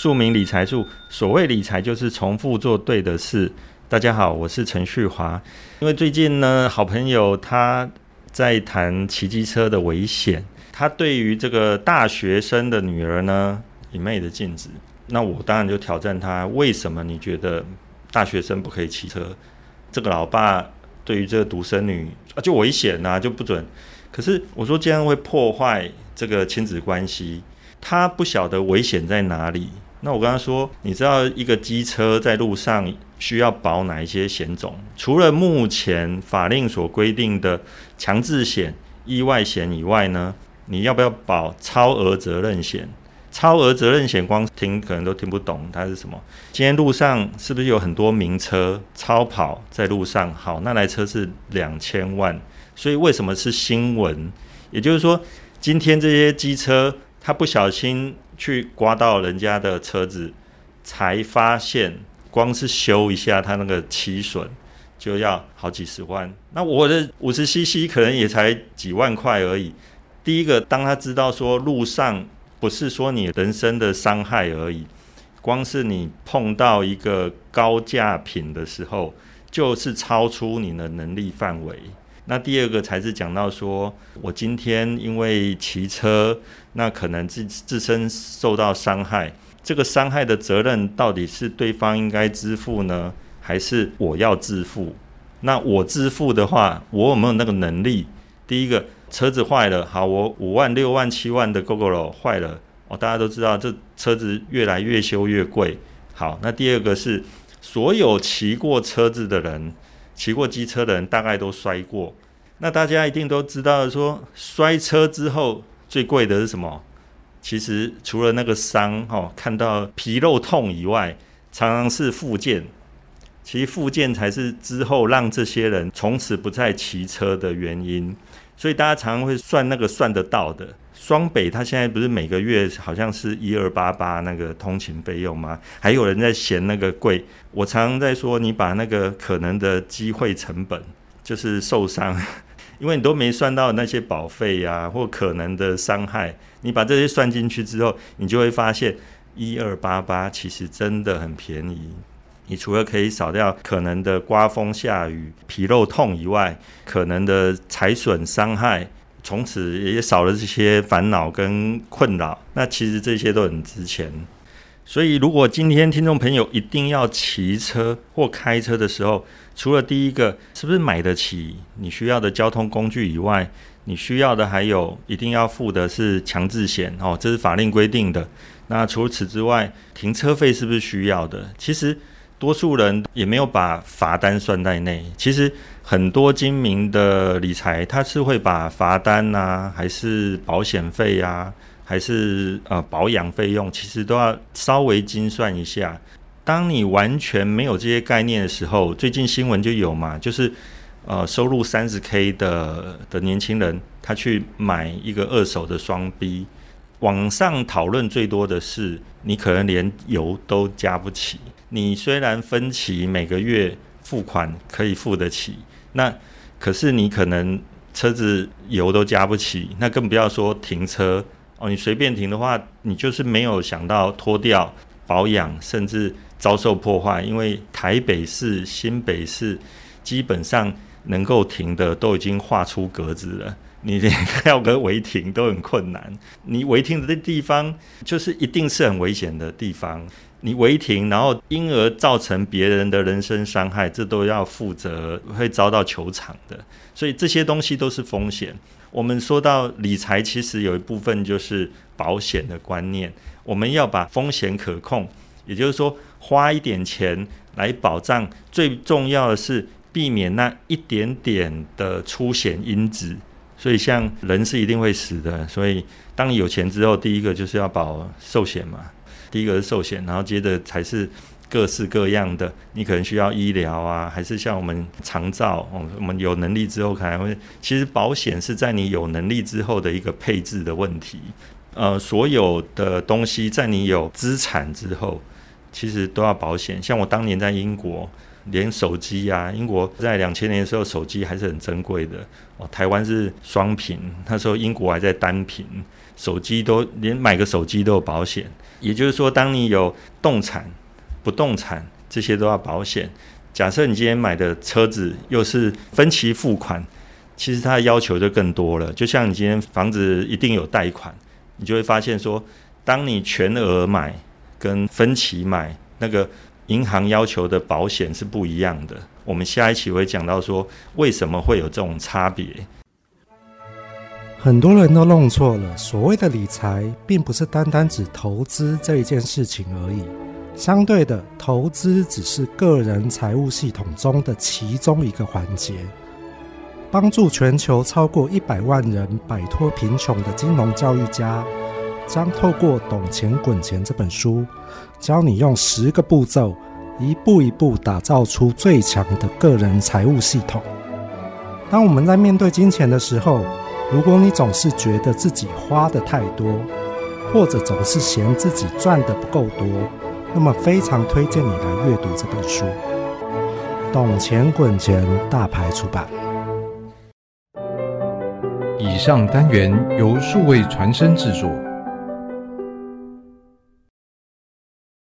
庶民理财术，所谓理财就是重复做对的事。大家好，我是陈旭华。因为最近呢，好朋友他在谈骑机车的危险，他对于这个大学生的女儿呢一昧的禁止。那我当然就挑战他，为什么你觉得大学生不可以骑车？这个老爸对于这个独生女啊就危险呐、啊，就不准。可是我说这样会破坏这个亲子关系，他不晓得危险在哪里。那我跟他说，你知道一个机车在路上需要保哪一些险种？除了目前法令所规定的强制险、意外险以外呢，你要不要保超额责任险？超额责任险光听可能都听不懂它是什么。今天路上是不是有很多名车超跑在路上？好，那台车是两千万，所以为什么是新闻？也就是说，今天这些机车它不小心。去刮到人家的车子，才发现光是修一下它那个漆损就要好几十万。那我的五十 CC 可能也才几万块而已。第一个，当他知道说路上不是说你人身的伤害而已，光是你碰到一个高价品的时候，就是超出你的能力范围。那第二个才是讲到说，我今天因为骑车，那可能自自身受到伤害，这个伤害的责任到底是对方应该支付呢，还是我要支付？那我支付的话，我有没有那个能力？第一个，车子坏了，好，我五万、六万、七万的 Gogoro 坏了，哦，大家都知道这车子越来越修越贵。好，那第二个是所有骑过车子的人。骑过机车的人大概都摔过，那大家一定都知道说，摔车之后最贵的是什么？其实除了那个伤哦，看到皮肉痛以外，常常是附件。其实附件才是之后让这些人从此不再骑车的原因。所以大家常常会算那个算得到的。双北他现在不是每个月好像是一二八八那个通勤费用吗？还有人在嫌那个贵。我常常在说，你把那个可能的机会成本，就是受伤，因为你都没算到那些保费呀，或可能的伤害，你把这些算进去之后，你就会发现一二八八其实真的很便宜。你除了可以少掉可能的刮风下雨、皮肉痛以外，可能的财损伤害，从此也少了这些烦恼跟困扰。那其实这些都很值钱。所以，如果今天听众朋友一定要骑车或开车的时候，除了第一个是不是买得起你需要的交通工具以外，你需要的还有一定要付的是强制险哦，这是法令规定的。那除此之外，停车费是不是需要的？其实。多数人也没有把罚单算在内。其实很多精明的理财，他是会把罚单啊，还是保险费啊，还是呃保养费用，其实都要稍微精算一下。当你完全没有这些概念的时候，最近新闻就有嘛，就是呃收入三十 K 的的年轻人，他去买一个二手的双 B，网上讨论最多的是，你可能连油都加不起。你虽然分期每个月付款可以付得起，那可是你可能车子油都加不起，那更不要说停车哦。你随便停的话，你就是没有想到拖掉、保养，甚至遭受破坏。因为台北市、新北市基本上能够停的都已经画出格子了，你连要个违停都很困难。你违停的地方，就是一定是很危险的地方。你违停，然后因而造成别人的人身伤害，这都要负责，会遭到求偿的。所以这些东西都是风险。我们说到理财，其实有一部分就是保险的观念。我们要把风险可控，也就是说，花一点钱来保障。最重要的是避免那一点点的出险因子。所以，像人是一定会死的。所以，当你有钱之后，第一个就是要保寿险嘛。第一个是寿险，然后接着才是各式各样的。你可能需要医疗啊，还是像我们长照，我们有能力之后可能会。其实保险是在你有能力之后的一个配置的问题。呃，所有的东西在你有资产之后，其实都要保险。像我当年在英国，连手机啊，英国在两千年的时候手机还是很珍贵的哦。台湾是双屏，那时候英国还在单屏，手机都连买个手机都有保险。也就是说，当你有动产、不动产这些都要保险。假设你今天买的车子又是分期付款，其实它的要求就更多了。就像你今天房子一定有贷款，你就会发现说，当你全额买跟分期买，那个银行要求的保险是不一样的。我们下一期会讲到说，为什么会有这种差别。很多人都弄错了，所谓的理财，并不是单单指投资这一件事情而已。相对的，投资只是个人财务系统中的其中一个环节。帮助全球超过一百万人摆脱贫穷的金融教育家，将透过《懂钱滚钱》这本书，教你用十个步骤，一步一步打造出最强的个人财务系统。当我们在面对金钱的时候，如果你总是觉得自己花的太多，或者总是嫌自己赚的不够多，那么非常推荐你来阅读这本书，《懂钱滚钱》大牌出版。以上单元由数位传声制作。